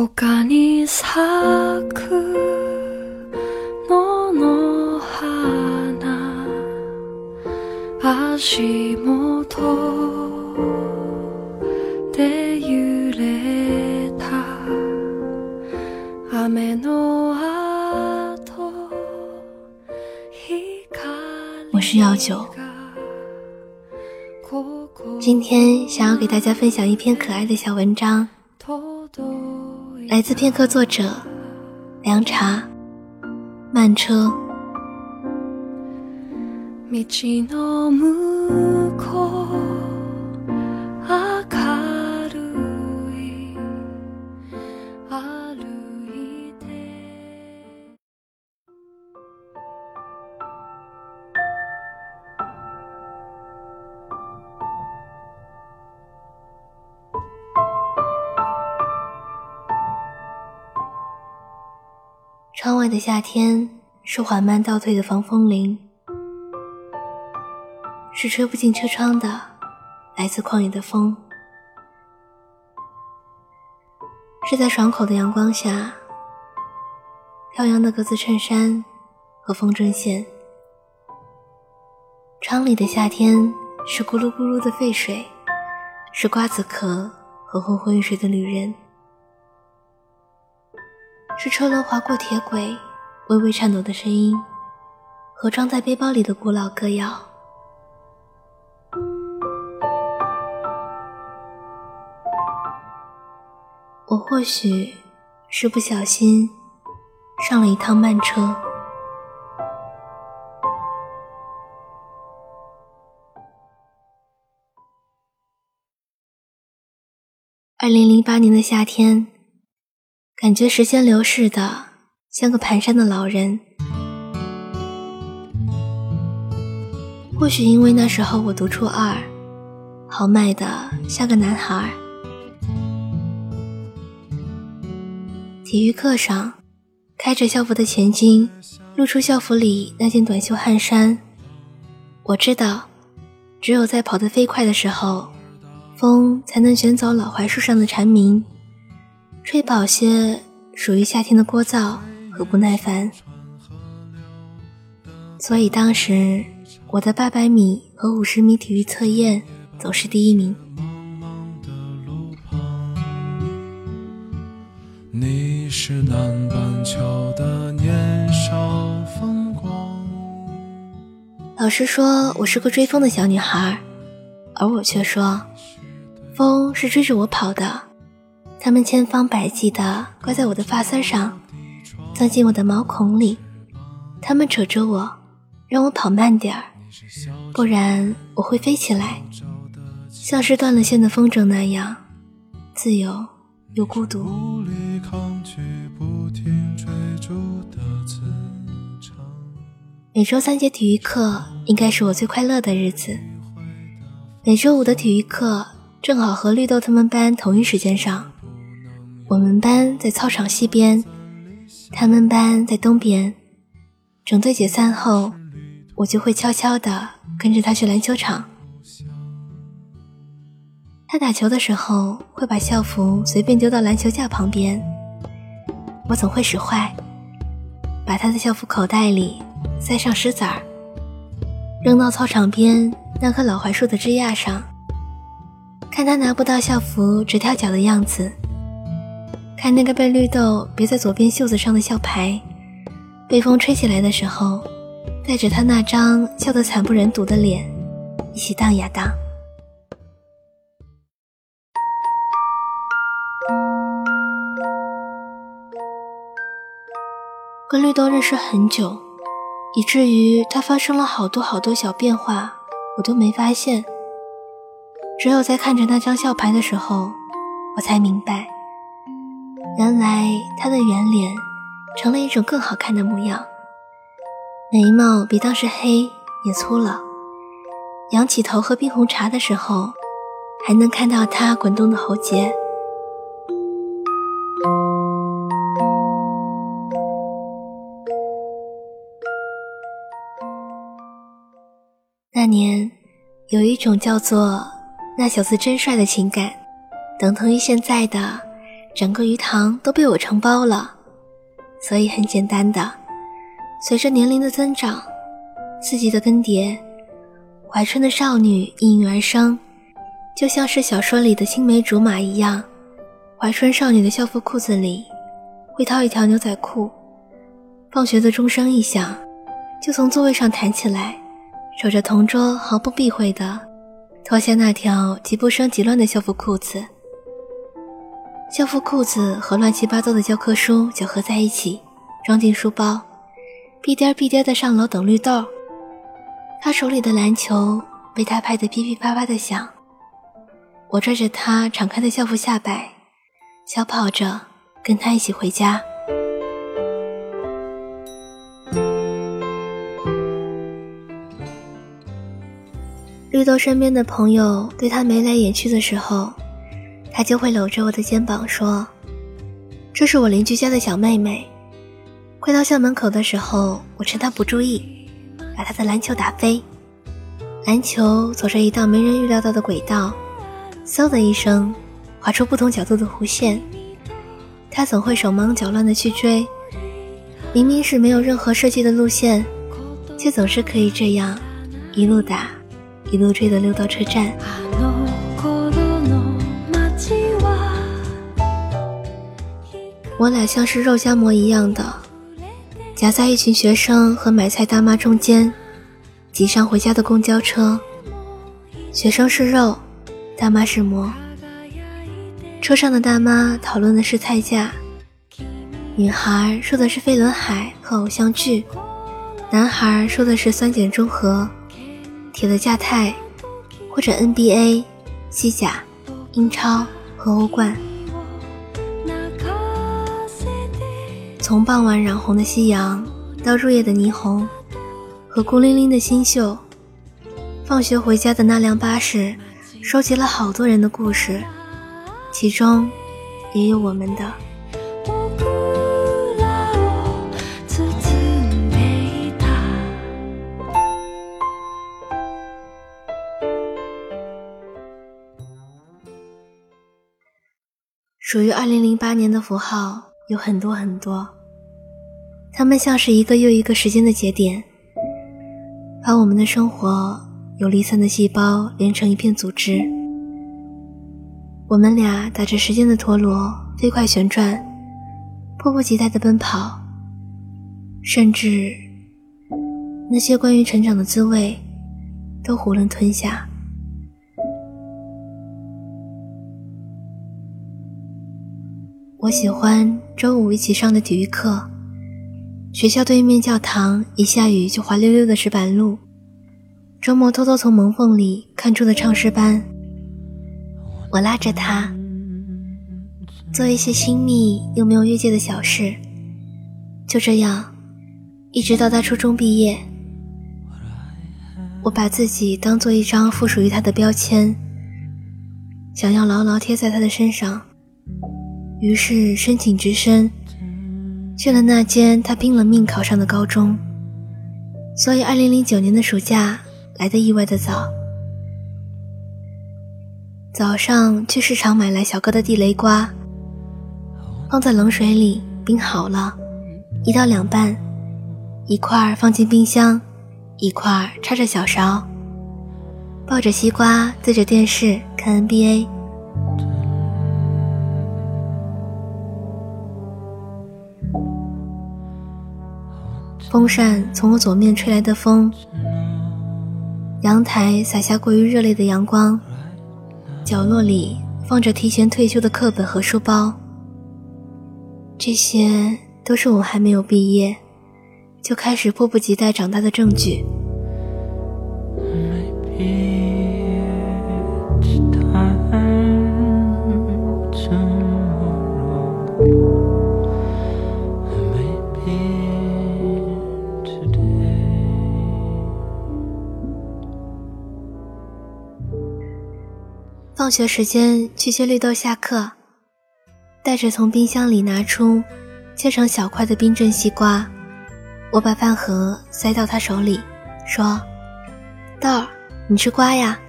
丘に咲く野の花足元で揺れた雨の後我是药酒，今天想要给大家分享一篇可爱的小文章。 来自片刻作者凉茶慢车。窗外的夏天是缓慢倒退的防风林，是吹不进车窗的来自旷野的风，是在爽口的阳光下飘扬的格子衬衫和风筝线。窗里的夏天是咕噜咕噜的沸水，是瓜子壳和昏昏欲睡的旅人。是车轮划过铁轨，微微颤抖的声音，和装在背包里的古老歌谣。我或许是不小心上了一趟慢车。二零零八年的夏天。感觉时间流逝的像个蹒跚的老人，或许因为那时候我读初二，豪迈的像个男孩。体育课上，开着校服的前襟露出校服里那件短袖汗衫。我知道，只有在跑得飞快的时候，风才能卷走老槐树上的蝉鸣。吹饱些属于夏天的聒噪和不耐烦，所以当时我的八百米和五十米体育测验总是第一名。你是南半球的年少风光。老师说我是个追风的小女孩，而我却说，风是追着我跑的。他们千方百计地挂在我的发丝上，钻进我的毛孔里。他们扯着我，让我跑慢点儿，不然我会飞起来，像是断了线的风筝那样，自由又孤独。每周三节体育课应该是我最快乐的日子。每周五的体育课正好和绿豆他们班同一时间上。我们班在操场西边，他们班在东边。整队解散后，我就会悄悄地跟着他去篮球场。他打球的时候会把校服随便丢到篮球架旁边，我总会使坏，把他的校服口袋里塞上石子儿，扔到操场边那棵老槐树的枝桠上，看他拿不到校服直跳脚的样子。看那个被绿豆别在左边袖子上的校牌，被风吹起来的时候，带着他那张笑得惨不忍睹的脸，一起荡呀荡。跟绿豆认识很久，以至于他发生了好多好多小变化，我都没发现。只有在看着那张校牌的时候，我才明白。原来他的圆脸成了一种更好看的模样，眉毛比当时黑也粗了。仰起头喝冰红茶的时候，还能看到他滚动的喉结。那年有一种叫做“那小子真帅”的情感，等同于现在的。整个鱼塘都被我承包了。所以很简单的，随着年龄的增长，四季的更迭，怀春的少女应运而生，就像是小说里的青梅竹马一样。怀春少女的校服裤子里会套一条牛仔裤，放学的钟声一响，就从座位上弹起来，守着同桌毫不避讳的脱下那条极不生极乱的校服裤子。校服裤子和乱七八糟的教科书搅合在一起，装进书包，屁颠儿屁颠儿的上楼等绿豆。他手里的篮球被他拍得噼噼啪啪的响，我拽着他敞开的校服下摆。小跑着跟他一起回家。绿豆身边的朋友对他眉来眼去的时候，他就会搂着我的肩膀说：“这是我邻居家的小妹妹。”快到校门口的时候，我趁他不注意，把他的篮球打飞，篮球走着一道没人预料到的轨道，嗖的一声。划出不同角度的弧线，他总会手忙脚乱地去追，明明是没有任何设计的路线，却总是可以这样一路打，一路追的溜到车站。我俩像是肉夹馍一样的，夹在一群学生和买菜大妈中间，挤上回家的公交车。学生是肉，大妈是馍。车上的大妈讨论的是菜价，女孩说的是飞轮海和偶像剧，男孩说的是酸碱中和、铁的价态，或者 NBA、西甲、英超和欧冠。从傍晚染红的夕阳到入夜的霓虹和孤零零的新秀，放学回家的那辆巴士收集了好多人的故事。其中，也有我们的。属于二零零八年的符号有很多很多，它们像是一个又一个时间的节点，把我们的生活由离散的细胞连成一片组织。我们俩打着时间的陀螺飞快旋转，迫不及待的奔跑，甚至那些关于成长的滋味都囫囵吞下。我喜欢周五一起上的体育课，学校对面教堂一下雨就滑溜溜的石板路，周末偷偷从门缝里看出的唱诗班。我拉着他，做一些亲密又没有越界的小事，就这样，一直到他初中毕业。我把自己当做一张附属于他的标签，想要牢牢贴在他的身上。于是申请直升，去了那间他拼了命考上的高中。所以，二零零九年的暑假来的意外的早。早上去市场买来小哥的地雷瓜，放在冷水里冰好了，一到两半，一块放进冰箱，一块插着小勺，抱着西瓜对着电视看 NBA。风扇从我左面吹来的风，阳台洒下过于热烈的阳光。角落里放着提前退休的课本和书包，这些都是我还没有毕业就开始迫不及待长大的证据。放学时间去切绿豆，下课带着从冰箱里拿出切成小块的冰镇西瓜，我把饭盒塞到他手里，说：“豆儿，你吃瓜呀。”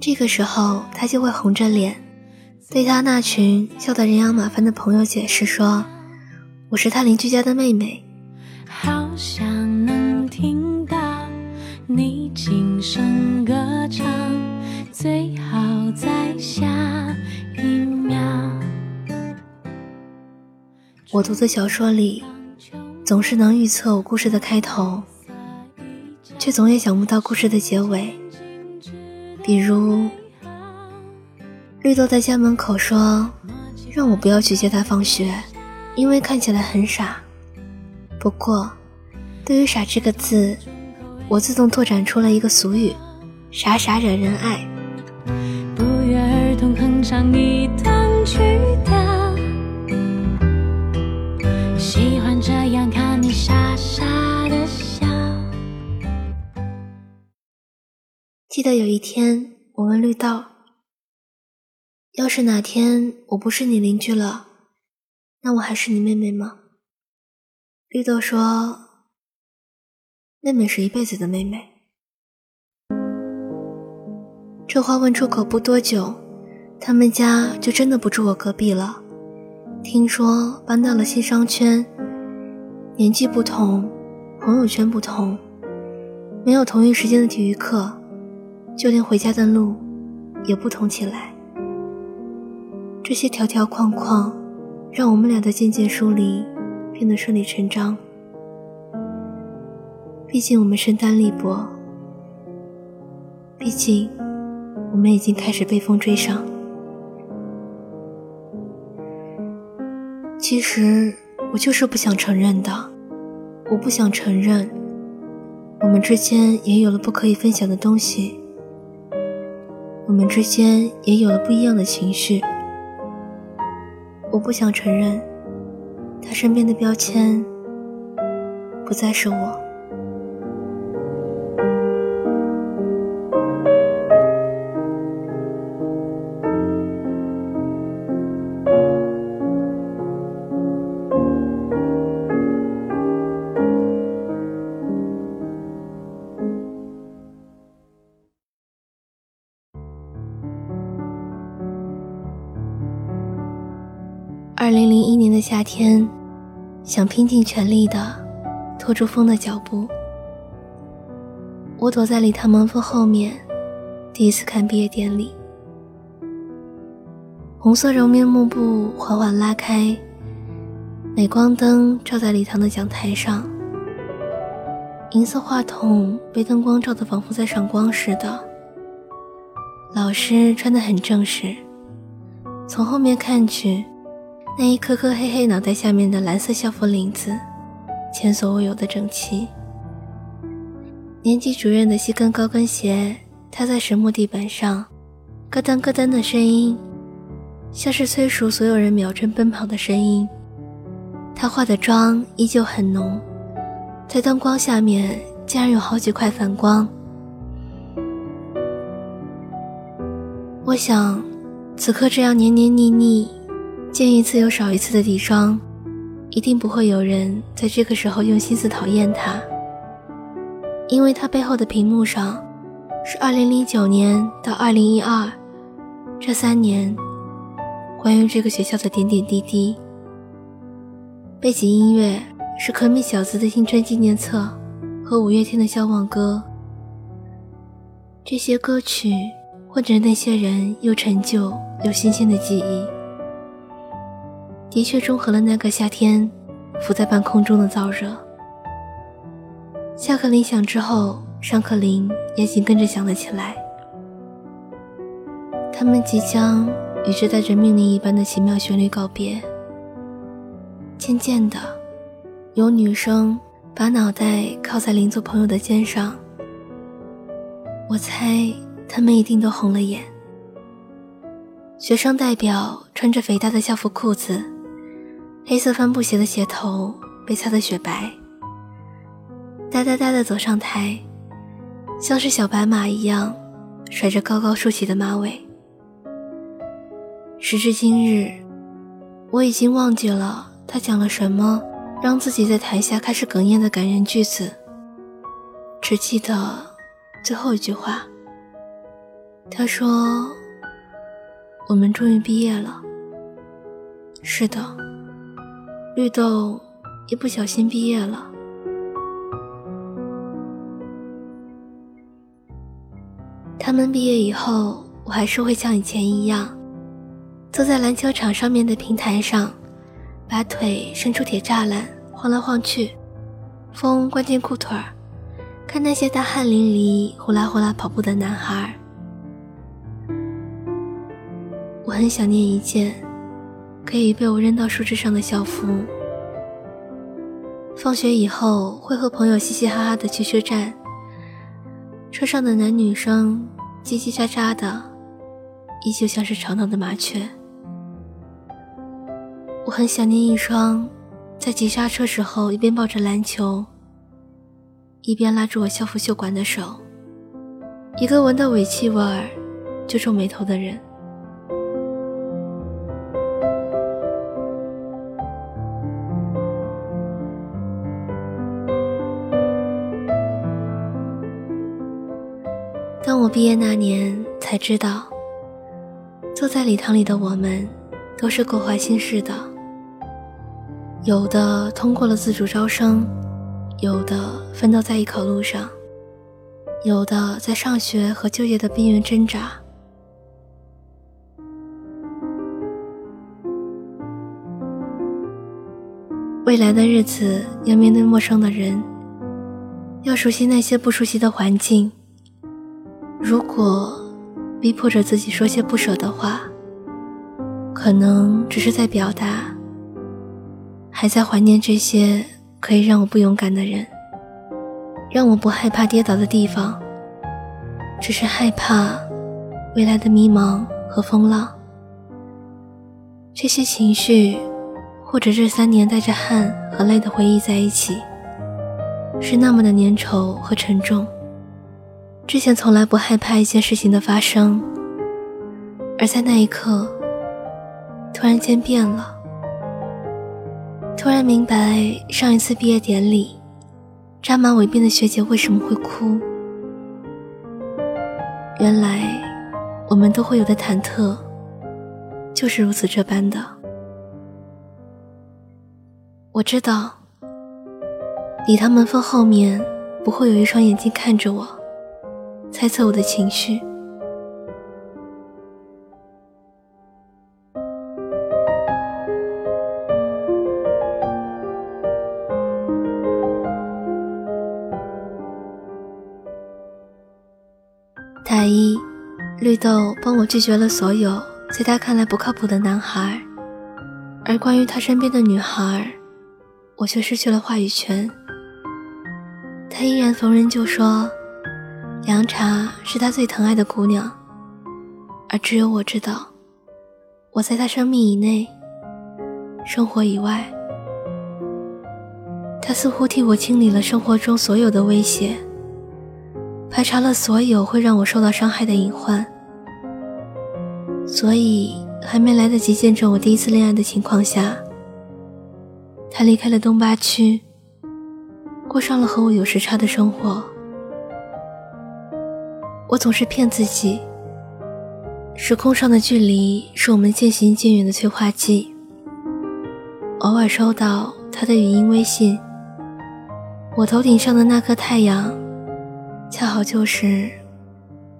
这个时候，他就会红着脸，对他那群笑得人仰马翻的朋友解释说：“我是他邻居家的妹妹。”好想我读的小说里，总是能预测我故事的开头，却总也想不到故事的结尾。比如，绿豆在家门口说：“让我不要去接他放学，因为看起来很傻。”不过，对于“傻”这个字，我自动拓展出了一个俗语：“傻傻惹人爱。”不约而同哼唱一段曲喜欢这样看你傻傻的笑。记得有一天，我问绿豆：“要是哪天我不是你邻居了，那我还是你妹妹吗？”绿豆说：“妹妹是一辈子的妹妹。”这话问出口不多久，他们家就真的不住我隔壁了。听说搬到了新商圈，年纪不同，朋友圈不同，没有同一时间的体育课，就连回家的路也不同起来。这些条条框框，让我们俩的渐渐疏离变得顺理成章。毕竟我们身单力薄，毕竟我们已经开始被风追上。其实我就是不想承认的，我不想承认，我们之间也有了不可以分享的东西，我们之间也有了不一样的情绪。我不想承认，他身边的标签不再是我。夏天，想拼尽全力的拖住风的脚步。我躲在礼堂门缝后面，第一次看毕业典礼。红色柔面幕布缓缓拉开，镁光灯照在礼堂的讲台上，银色话筒被灯光照得仿佛在闪光似的。老师穿得很正式，从后面看去。那一颗颗黑黑脑袋下面的蓝色校服领子，前所未有的整齐。年级主任的细跟高跟鞋踏在实木地板上，咯噔咯噔的声音，像是催熟所有人秒针奔跑的声音。他化的妆依旧很浓，在灯光下面竟然有好几块反光。我想，此刻这样黏黏腻腻。见一次又少一次的底妆，一定不会有人在这个时候用心思讨厌他，因为他背后的屏幕上是2009年到2012这三年关于这个学校的点点滴滴。背景音乐是可米小子的青春纪念册和五月天的消亡歌，这些歌曲或者那些人又陈旧又新鲜的记忆。的确中和了那个夏天浮在半空中的燥热。下课铃响之后，上课铃也紧跟着响了起来。他们即将与这带着命令一般的奇妙旋律告别。渐渐的，有女生把脑袋靠在邻座朋友的肩上。我猜他们一定都红了眼。学生代表穿着肥大的校服裤子。黑色帆布鞋的鞋头被擦得雪白，呆呆呆地走上台，像是小白马一样，甩着高高竖起的马尾。时至今日，我已经忘记了他讲了什么，让自己在台下开始哽咽的感人句子，只记得最后一句话：“他说：“我们终于毕业了。”是的，绿豆一不小心毕业了。他们毕业以后，我还是会像以前一样，坐在篮球场上面的平台上，把腿伸出铁栅栏，晃来晃去，风关进裤腿儿，看那些大汗淋漓、呼啦呼啦跑步的男孩儿。我很想念一件可以被我扔到树枝上的校服。放学以后会和朋友嘻嘻哈哈的去车站，车上的男女生叽叽喳喳的，依旧像是吵闹的麻雀。我很想念一双在急刹车时候一边抱着篮球，一边拉住我校服袖管的手，一个闻到尾气味儿就皱眉头的人。毕业那年，才知道，坐在礼堂里的我们，都是各怀心事的。有的通过了自主招生，有的奋斗在艺考路上，有的在上学和就业的边缘挣扎。未来的日子要面对陌生的人，要熟悉那些不熟悉的环境。如果逼迫着自己说些不舍的话，可能只是在表达，还在怀念这些可以让我不勇敢的人，让我不害怕跌倒的地方，只是害怕未来的迷茫和风浪。这些情绪，或者这三年带着汗和泪的回忆在一起，是那么的粘稠和沉重。之前从来不害怕一件事情的发生，而在那一刻，突然间变了。突然明白上一次毕业典礼，扎马尾辫的学姐为什么会哭。原来，我们都会有的忐忑，就是如此这般的。我知道，礼堂门缝后面不会有一双眼睛看着我。猜测我的情绪。大一，绿豆帮我拒绝了所有在他看来不靠谱的男孩，而关于他身边的女孩，我却失去了话语权。他依然逢人就说。凉茶是他最疼爱的姑娘，而只有我知道，我在他生命以内，生活以外。他似乎替我清理了生活中所有的威胁，排查了所有会让我受到伤害的隐患。所以，还没来得及见证我第一次恋爱的情况下，他离开了东八区，过上了和我有时差的生活。我总是骗自己，时空上的距离是我们渐行渐远的催化剂。偶尔收到他的语音微信，我头顶上的那颗太阳，恰好就是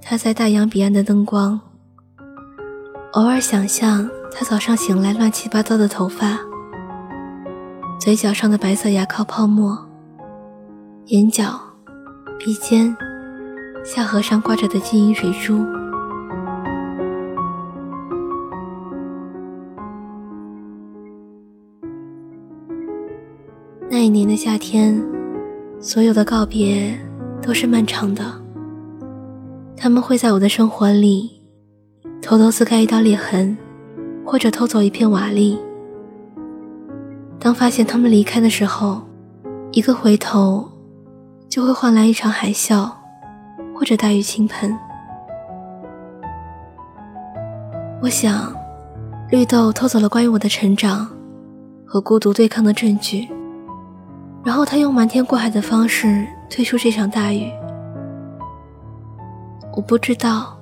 他在大洋彼岸的灯光。偶尔想象他早上醒来乱七八糟的头发，嘴角上的白色牙膏泡沫，眼角、鼻尖。下颌上挂着的金银水珠。那一年的夏天，所有的告别都是漫长的。他们会在我的生活里偷偷撕开一道裂痕，或者偷走一片瓦砾。当发现他们离开的时候，一个回头，就会换来一场海啸。或者大雨倾盆，我想，绿豆偷走了关于我的成长和孤独对抗的证据，然后他用瞒天过海的方式退出这场大雨。我不知道，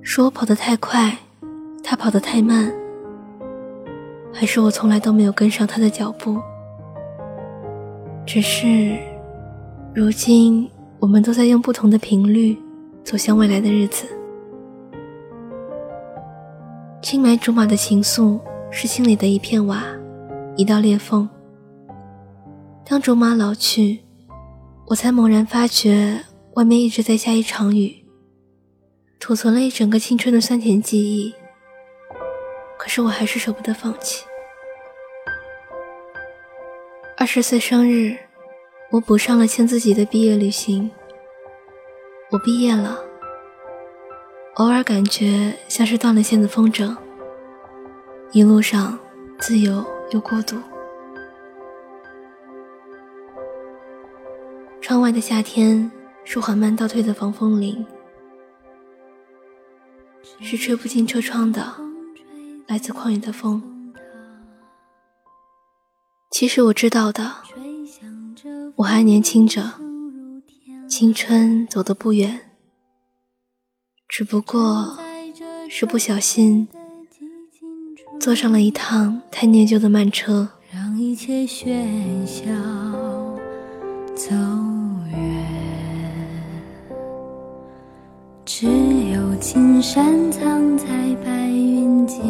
是我跑得太快，他跑得太慢，还是我从来都没有跟上他的脚步？只是，如今我们都在用不同的频率走向未来的日子。青梅竹马的情愫是心里的一片瓦，一道裂缝。当竹马老去，我才猛然发觉，外面一直在下一场雨，储存了一整个青春的酸甜记忆。可是我还是舍不得放弃。二十岁生日，我补上了欠自己的毕业旅行。我毕业了，偶尔感觉像是断了线的风筝，一路上自由又孤独。窗外的夏天是缓慢倒退的防风林，是吹不进车窗的来自旷野的风。其实我知道的，我还年轻着，青春走得不远，只不过是不小心坐上了一趟太念旧的慢车。让一切喧嚣走远。只有青山藏在白云间，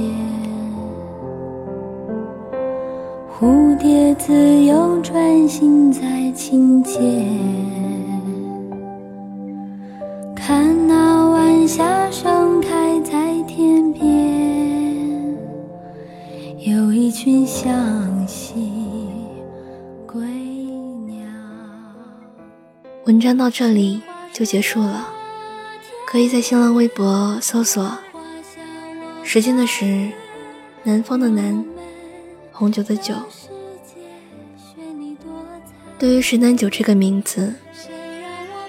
蝴蝶自由穿行在清涧，看那晚霞盛开在天边，有一群向西归鸟。文章到这里就结束了。可以在新浪微博搜索“时间的时，南方的南，红酒的酒，对于石楠酒这个名字，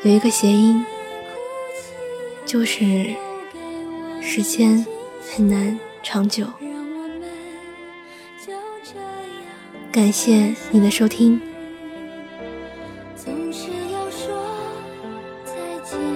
有一个谐音，就是时间很难长久。感谢你的收听。总是要说再见。